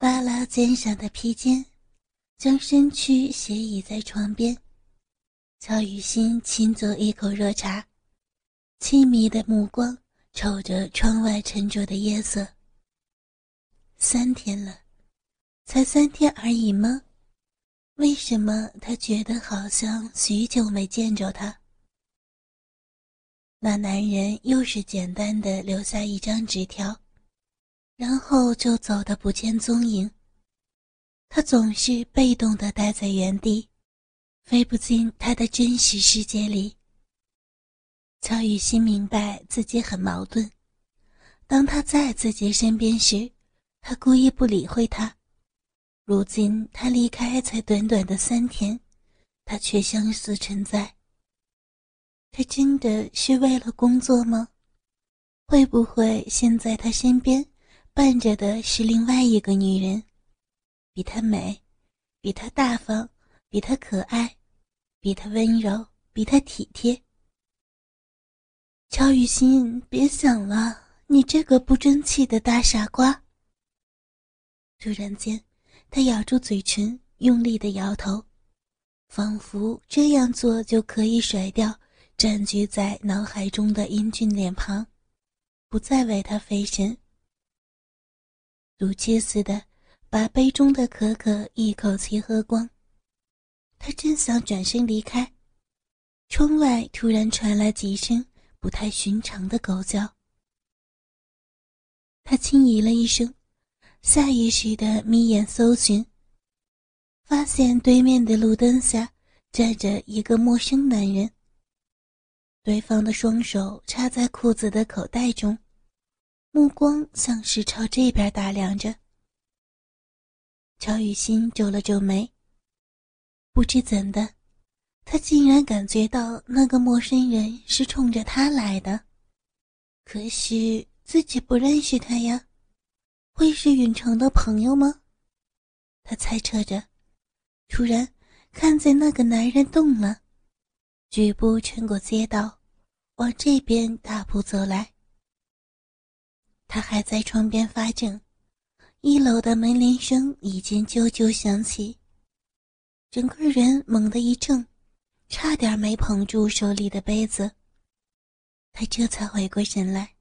扒拉肩上的披肩，将身躯斜倚在床边。乔雨欣轻嘬一口热茶，凄迷的目光瞅着窗外沉着的夜色。三天了，才三天而已吗？为什么他觉得好像许久没见着他？那男人又是简单的留下一张纸条，然后就走得不见踪影。他总是被动的待在原地，飞不进他的真实世界里。乔雨欣明白自己很矛盾，当他在自己身边时，他故意不理会他。如今他离开才短短的三天，他却相似存在。他真的是为了工作吗？会不会现在他身边伴着的是另外一个女人，比她美，比她大方，比她可爱，比她温柔，比她体贴？乔雨欣，别想了，你这个不争气的大傻瓜！突然间。他咬住嘴唇，用力的摇头，仿佛这样做就可以甩掉占据在脑海中的英俊脸庞，不再为他费神。赌气似的把杯中的可可一口气喝光。他正想转身离开，窗外突然传来几声不太寻常的狗叫。他轻咦了一声。下意识的眯眼搜寻，发现对面的路灯下站着一个陌生男人。对方的双手插在裤子的口袋中，目光像是朝这边打量着。乔雨欣皱了皱眉，不知怎的，他竟然感觉到那个陌生人是冲着他来的，可是自己不认识他呀。会是允成的朋友吗？他猜测着，突然看见那个男人动了，举步穿过街道，往这边大步走来。他还在窗边发怔，一楼的门铃声已经啾啾响起，整个人猛地一怔，差点没捧住手里的杯子。他这才回过神来。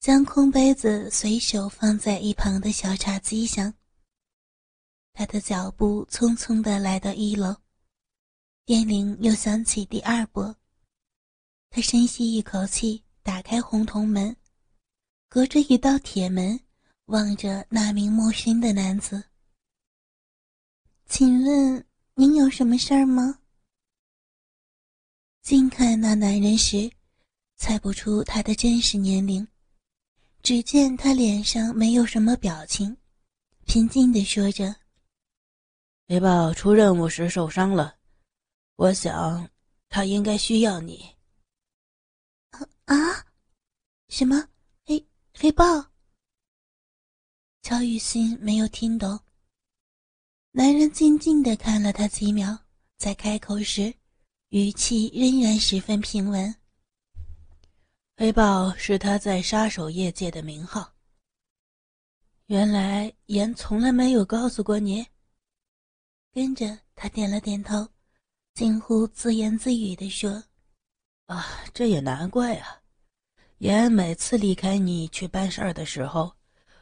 将空杯子随手放在一旁的小茶几上。他的脚步匆匆地来到一楼，电铃又响起第二波。他深吸一口气，打开红铜门，隔着一道铁门望着那名陌生的男子：“请问您有什么事儿吗？”近看那男人时，猜不出他的真实年龄。只见他脸上没有什么表情，平静地说着：“雷豹出任务时受伤了，我想他应该需要你。”啊？什么？黑豹？乔雨欣没有听懂。男人静静地看了他几秒，在开口时，语气仍然十分平稳。黑豹是他在杀手业界的名号。原来言从来没有告诉过你。跟着他点了点头，近乎自言自语地说：“啊，这也难怪啊！言每次离开你去办事儿的时候，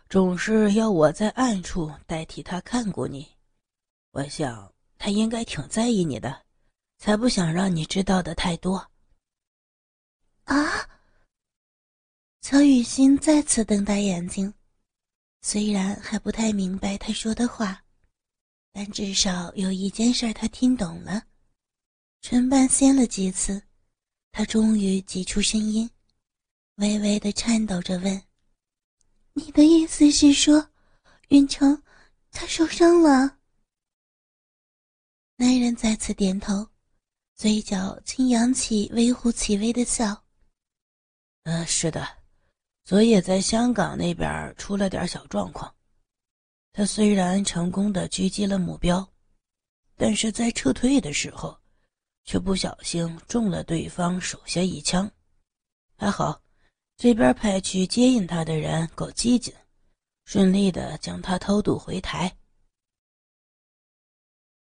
总是要我在暗处代替他看过你。我想他应该挺在意你的，才不想让你知道的太多。”啊！曹雨欣再次瞪大眼睛，虽然还不太明白他说的话，但至少有一件事他听懂了。唇瓣掀了几次，他终于挤出声音，微微的颤抖着问：“你的意思是说，云城他受伤了？”男人再次点头，嘴角轻扬起微乎其微的笑：“嗯，是的。”昨夜在香港那边出了点小状况，他虽然成功的狙击了目标，但是在撤退的时候，却不小心中了对方手下一枪。还好，这边派去接应他的人够机警，顺利的将他偷渡回台。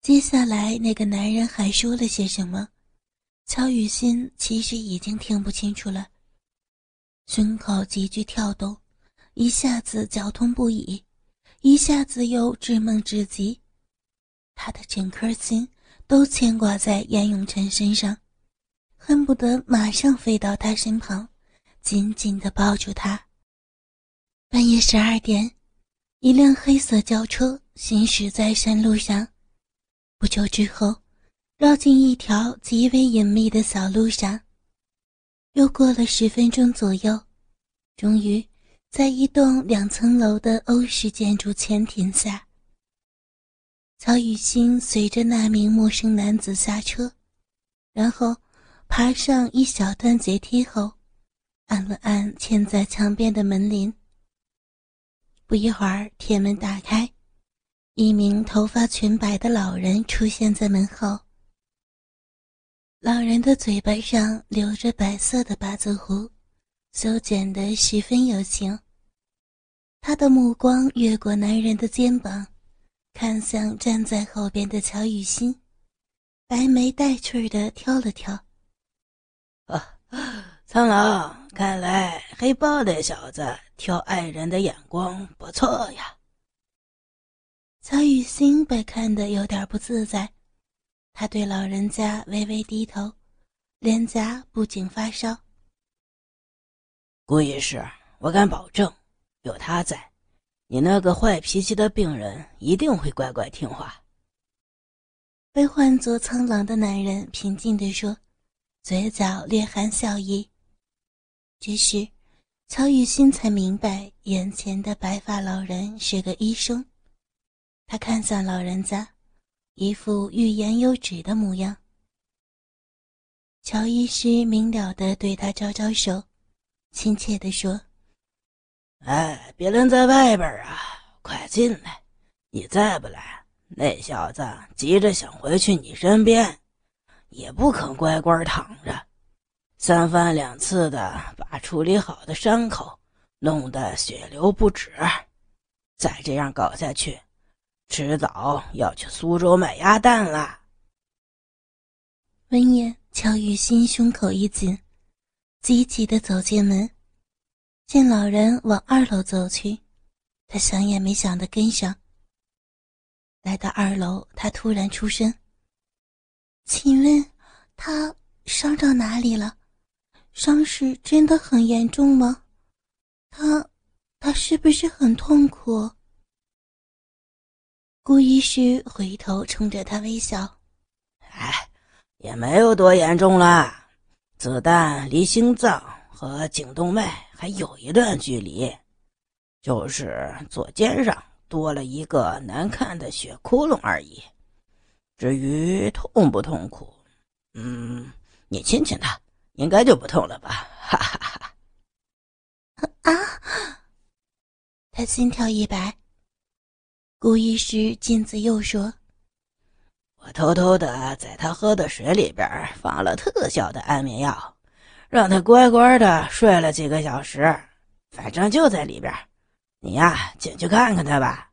接下来，那个男人还说了些什么？乔雨欣其实已经听不清楚了，胸口急剧跳动，一下子绞痛不已，一下子又稚梦至极。他的整颗心都牵挂在严永成身上，恨不得马上飞到他身旁，紧紧地抱住他。半夜十二点，一辆黑色轿车行驶在山路上，不久之后。绕进一条极为隐秘的小路上，又过了十分钟左右，终于在一栋两层楼的欧式建筑前停下。曹雨欣随着那名陌生男子下车，然后爬上一小段阶梯后，按了按嵌在墙边的门铃。不一会儿，铁门打开，一名头发全白的老人出现在门后。老人的嘴巴上留着白色的八字胡，修剪得十分有型。他的目光越过男人的肩膀，看向站在后边的乔雨欣，白眉带趣的挑了挑。啊，苍狼，看来黑豹那小子挑爱人的眼光不错呀。曹雨欣被看得有点不自在。他对老人家微微低头，脸颊不禁发烧。顾医师，我敢保证，有他在，你那个坏脾气的病人一定会乖乖听话。被唤作苍狼的男人平静地说，嘴角略含笑意。这时，曹雨欣才明白，眼前的白发老人是个医生。他看向老人家。一副欲言又止的模样。乔医师明了的对他招招手，亲切的说：“哎，别人在外边啊，快进来！你再不来，那小子急着想回去你身边，也不肯乖乖躺着，三番两次的把处理好的伤口弄得血流不止。再这样搞下去。”迟早要去苏州买鸭蛋了。闻言，乔雨欣胸口一紧，急急的走进门，见老人往二楼走去，他想也没想的跟上。来到二楼，他突然出声：“请问，他伤到哪里了？伤势真的很严重吗？他，他是不是很痛苦？”顾医师回头冲着他微笑：“哎，也没有多严重了，子弹离心脏和颈动脉还有一段距离，就是左肩上多了一个难看的血窟窿而已。至于痛不痛苦，嗯，你亲亲他，应该就不痛了吧？”哈哈哈！啊！他心跳一百。顾医师镜子又说：“我偷偷的在他喝的水里边放了特效的安眠药，让他乖乖的睡了几个小时，反正就在里边。你呀，进去看看他吧。”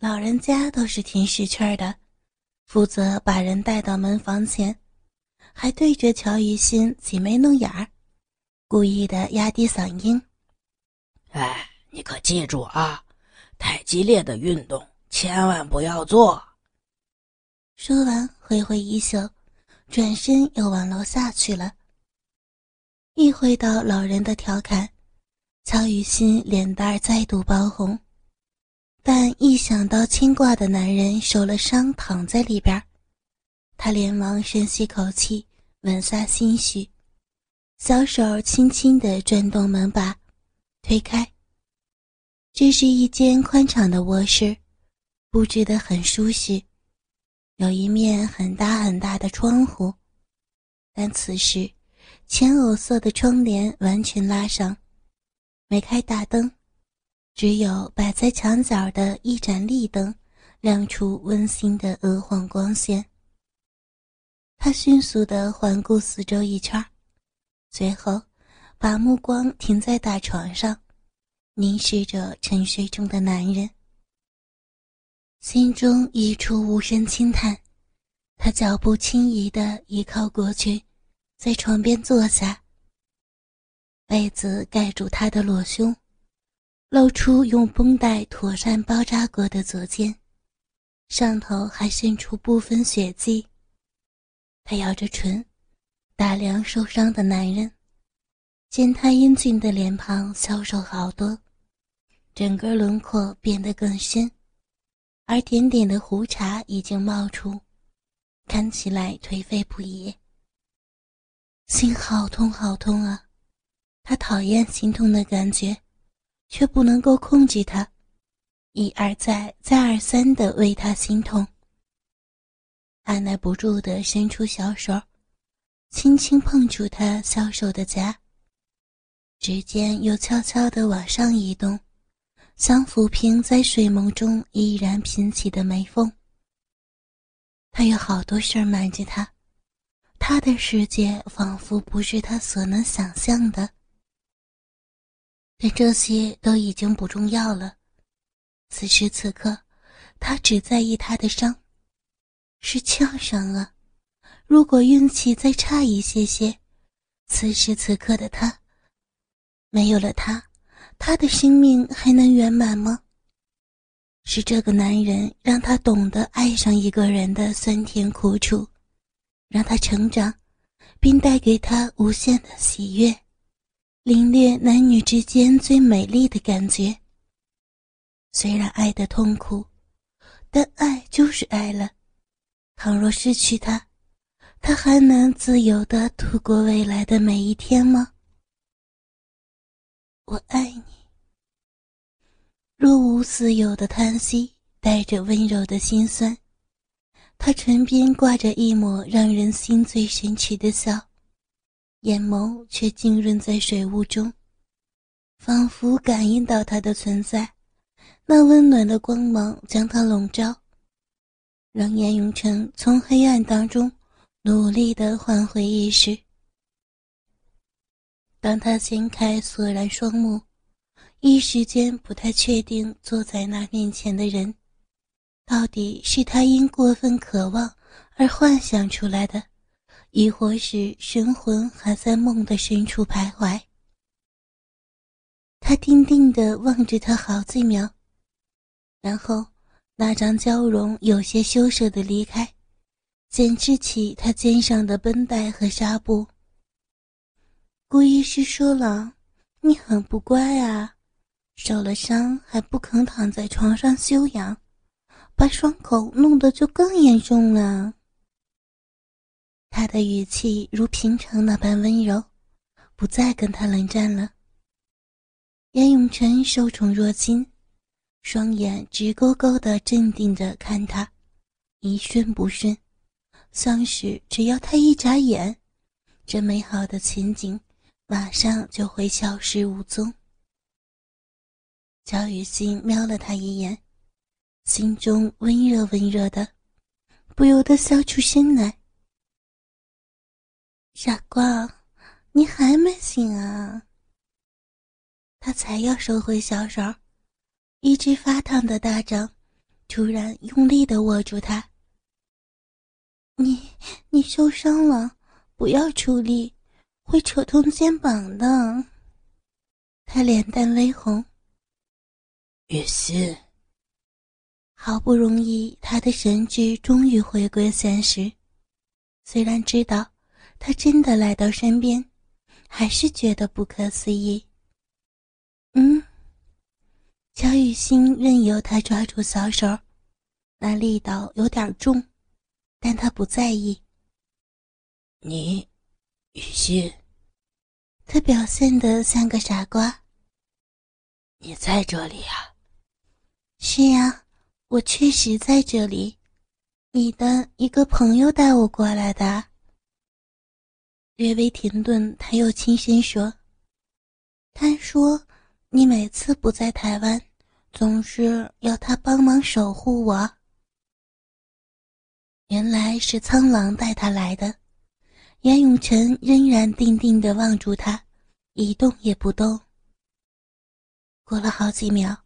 老人家倒是挺识趣的，负责把人带到门房前，还对着乔雨欣挤眉弄眼儿，故意的压低嗓音：“哎，你可记住啊！”太激烈的运动千万不要做。说完，挥挥衣袖，转身又往楼下去了。意会到老人的调侃，乔雨欣脸蛋再度爆红，但一想到牵挂的男人受了伤躺在里边，他连忙深吸口气，稳下心绪，小手轻轻地转动门把，推开。这是一间宽敞的卧室，布置得很舒适，有一面很大很大的窗户，但此时浅藕色的窗帘完全拉上，没开大灯，只有摆在墙角的一盏立灯亮出温馨的鹅黄光线。他迅速地环顾四周一圈，随后把目光停在大床上。凝视着沉睡中的男人，心中一处无声轻叹。他脚步轻移的移靠过去，在床边坐下。被子盖住他的裸胸，露出用绷带妥善包扎过的左肩，上头还渗出部分血迹。他咬着唇，打量受伤的男人。见他英俊的脸庞消瘦好多，整个轮廓变得更深，而点点的胡茬已经冒出，看起来颓废不已。心好痛好痛啊！他讨厌心痛的感觉，却不能够控制它，一而再、再而三的为他心痛。按耐不住的伸出小手，轻轻碰触他消瘦的颊。指尖又悄悄地往上移动，想抚平在睡梦中依然平起的眉峰。他有好多事儿瞒着他，他的世界仿佛不是他所能想象的。但这些都已经不重要了。此时此刻，他只在意他的伤，是枪伤啊！如果运气再差一些些，此时此刻的他。没有了他，他的生命还能圆满吗？是这个男人让他懂得爱上一个人的酸甜苦楚，让他成长，并带给他无限的喜悦，领略男女之间最美丽的感觉。虽然爱的痛苦，但爱就是爱了。倘若失去他，他还能自由的度过未来的每一天吗？我爱你。若无似有的叹息，带着温柔的心酸。他唇边挂着一抹让人心醉神驰的笑，眼眸却浸润在水雾中，仿佛感应到他的存在。那温暖的光芒将他笼罩，让严永成从黑暗当中努力的换回意识。当他掀开索然双目，一时间不太确定坐在那面前的人，到底是他因过分渴望而幻想出来的，亦或是神魂还在梦的深处徘徊。他定定地望着他好几秒，然后那张娇容有些羞涩地离开，剪制起他肩上的绷带和纱布。顾医师说了，你很不乖啊，受了伤还不肯躺在床上休养，把伤口弄得就更严重了。他的语气如平常那般温柔，不再跟他冷战了。严永成受宠若惊，双眼直勾勾的镇定着看他，一瞬不瞬，像是只要他一眨眼，这美好的情景。马上就会消失无踪。乔雨欣瞄了他一眼，心中温热温热的，不由得笑出声来。傻瓜，你还没醒啊？他才要收回小手，一只发烫的大掌突然用力的握住他。你你受伤了，不要出力。会扯痛肩膀的，他脸蛋微红。雨欣，好不容易，他的神智终于回归现实。虽然知道他真的来到身边，还是觉得不可思议。嗯，乔雨欣任由他抓住小手，那力道有点重，但他不在意。你。雨欣，他表现得像个傻瓜。你在这里啊？是呀，我确实在这里。你的一个朋友带我过来的。略微停顿，他又轻声说：“他说你每次不在台湾，总是要他帮忙守护我。原来是苍狼带他来的。”严永成仍然定定地望住他，一动也不动。过了好几秒，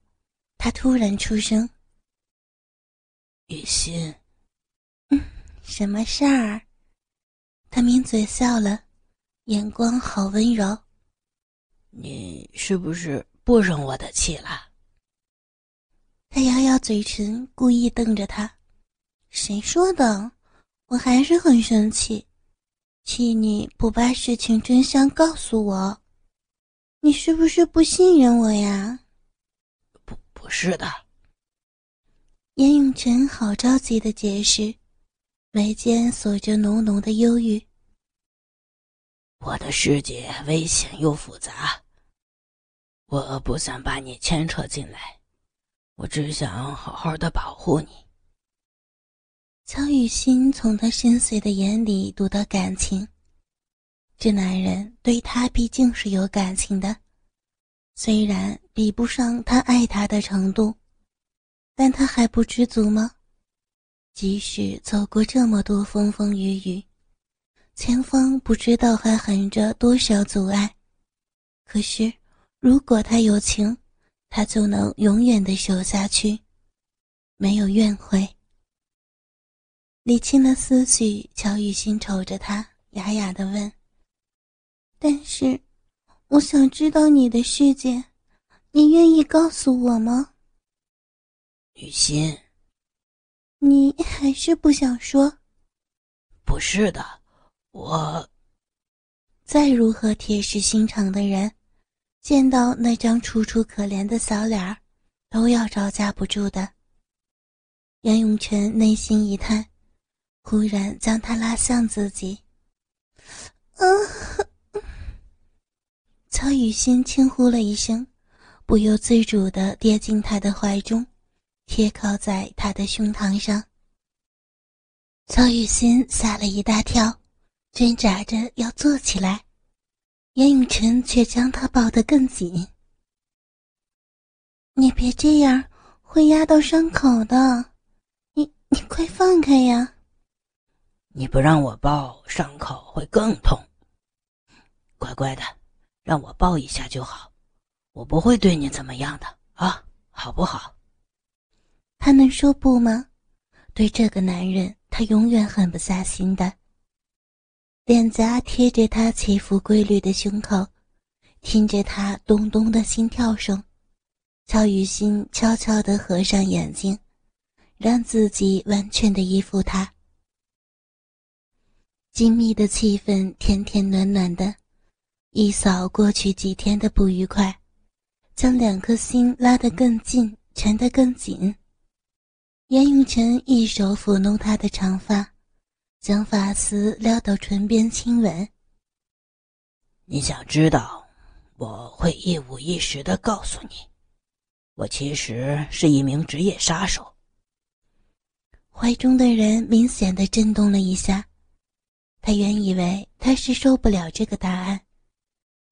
他突然出声：“雨欣，嗯，什么事儿？”他抿嘴笑了，眼光好温柔。你是不是不生我的气了？他咬咬嘴唇，故意瞪着他。谁说的？我还是很生气，气你不把事情真相告诉我。你是不是不信任我呀？不，不是的。严永成好着急的解释，眉间锁着浓浓的忧郁。我的世界危险又复杂，我不想把你牵扯进来，我只想好好的保护你。乔雨欣从他深邃的眼里读到感情。这男人对她毕竟是有感情的，虽然比不上他爱她的程度，但他还不知足吗？即使走过这么多风风雨雨，前方不知道还横着多少阻碍，可是如果他有情，他就能永远的守下去，没有怨悔。理清了思绪，乔雨欣瞅着他，哑哑的问。但是，我想知道你的世界，你愿意告诉我吗？雨欣，你还是不想说？不是的，我。再如何铁石心肠的人，见到那张楚楚可怜的小脸儿，都要招架不住的。杨永全内心一叹，忽然将他拉向自己。嗯。曹雨欣轻呼了一声，不由自主地跌进他的怀中，贴靠在他的胸膛上。曹雨欣吓了一大跳，挣扎着要坐起来，严永成却将他抱得更紧。“你别这样，会压到伤口的，你你快放开呀！”“你不让我抱，伤口会更痛。”“乖乖的。”让我抱一下就好，我不会对你怎么样的啊，好不好？他能说不吗？对这个男人，他永远狠不下心的。脸颊贴着他起伏规律的胸口，听着他咚咚的心跳声，乔雨欣悄悄地合上眼睛，让自己完全的依附他。紧密的气氛，甜甜暖暖的。一扫过去几天的不愉快，将两颗心拉得更近，缠得更紧。严永成一手抚弄她的长发，将发丝撩到唇边亲吻。你想知道，我会一五一十的告诉你，我其实是一名职业杀手。怀中的人明显的震动了一下，他原以为他是受不了这个答案。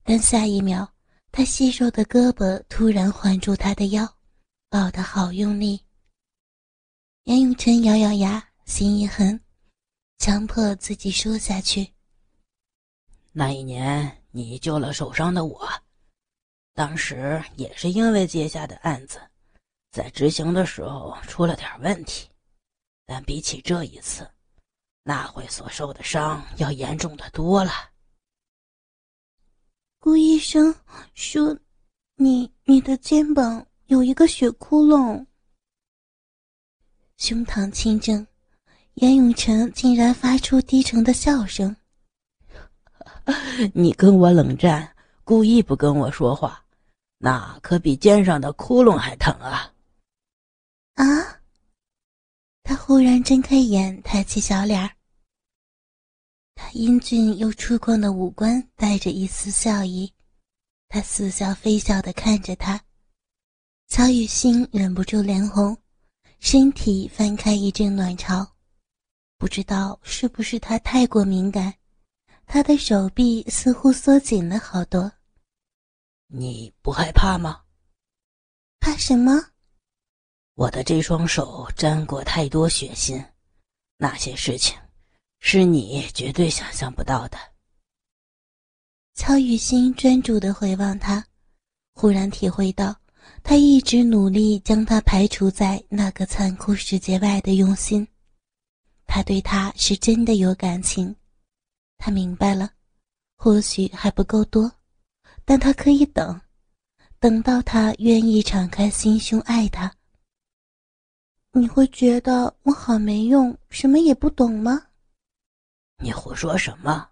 但下一秒，他细瘦的胳膊突然环住他的腰，抱得好用力。杨永成咬咬牙，心一横，强迫自己说下去。那一年，你救了受伤的我，当时也是因为接下的案子，在执行的时候出了点问题，但比起这一次，那会所受的伤要严重的多了。顾医生说：“你你的肩膀有一个血窟窿。”胸膛清正，严永成竟然发出低沉的笑声。你跟我冷战，故意不跟我说话，那可比肩上的窟窿还疼啊！啊！他忽然睁开眼，抬起小脸儿。他英俊又粗犷的五官带着一丝笑意，他似笑非笑的看着他，曹雨欣忍不住脸红，身体翻开一阵暖潮，不知道是不是他太过敏感，他的手臂似乎缩紧了好多。你不害怕吗？怕什么？我的这双手沾过太多血腥，那些事情。是你绝对想象不到的。乔雨欣专注的回望他，忽然体会到他一直努力将他排除在那个残酷世界外的用心。他对他是真的有感情，他明白了，或许还不够多，但他可以等，等到他愿意敞开心胸爱他。你会觉得我好没用，什么也不懂吗？你胡说什么？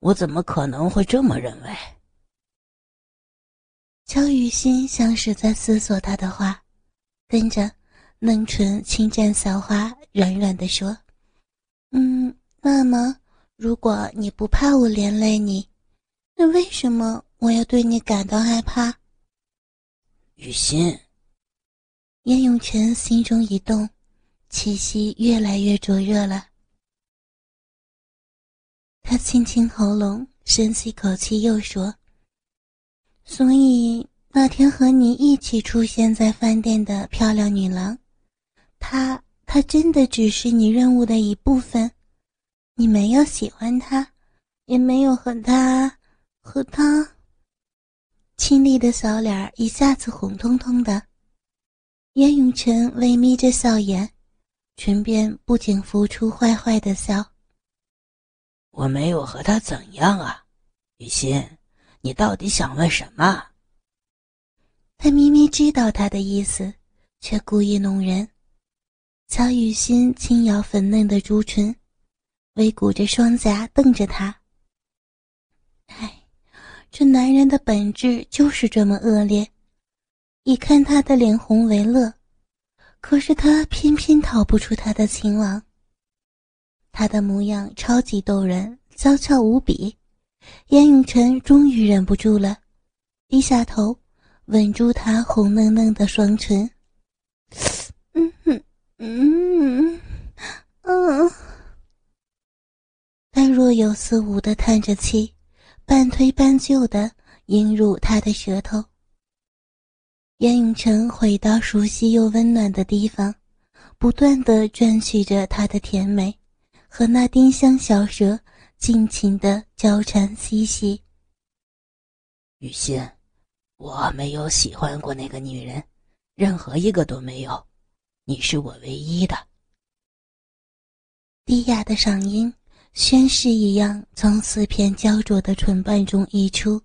我怎么可能会这么认为？乔雨欣像是在思索他的话，跟着嫩唇轻蘸小花，软软的说：“嗯，那么如果你不怕我连累你，那为什么我要对你感到害怕？”雨欣。燕永泉心中一动，气息越来越灼热了。他清清喉咙，深吸口气，又说：“所以那天和你一起出现在饭店的漂亮女郎，她她真的只是你任务的一部分，你没有喜欢他，也没有和他和他。”清丽的小脸一下子红彤彤的。严永成微眯着笑眼，唇边不禁浮出坏坏的笑。我没有和他怎样啊，雨欣，你到底想问什么？他明明知道他的意思，却故意弄人。乔雨欣轻咬粉嫩的朱唇，微鼓着双颊瞪着他。唉，这男人的本质就是这么恶劣。一看他的脸红为乐，可是他偏偏逃不出他的情网。他的模样超级逗人，娇俏无比。严永晨终于忍不住了，低下头，吻住他红嫩嫩的双唇。嗯，嗯。他若有似无的叹着气，半推半就的映入他的舌头。严永成回到熟悉又温暖的地方，不断的赚取着他的甜美，和那丁香小舌尽情的交缠嬉戏。雨欣，我没有喜欢过那个女人，任何一个都没有，你是我唯一的。低哑的嗓音宣誓一样从四片焦灼的唇瓣中溢出。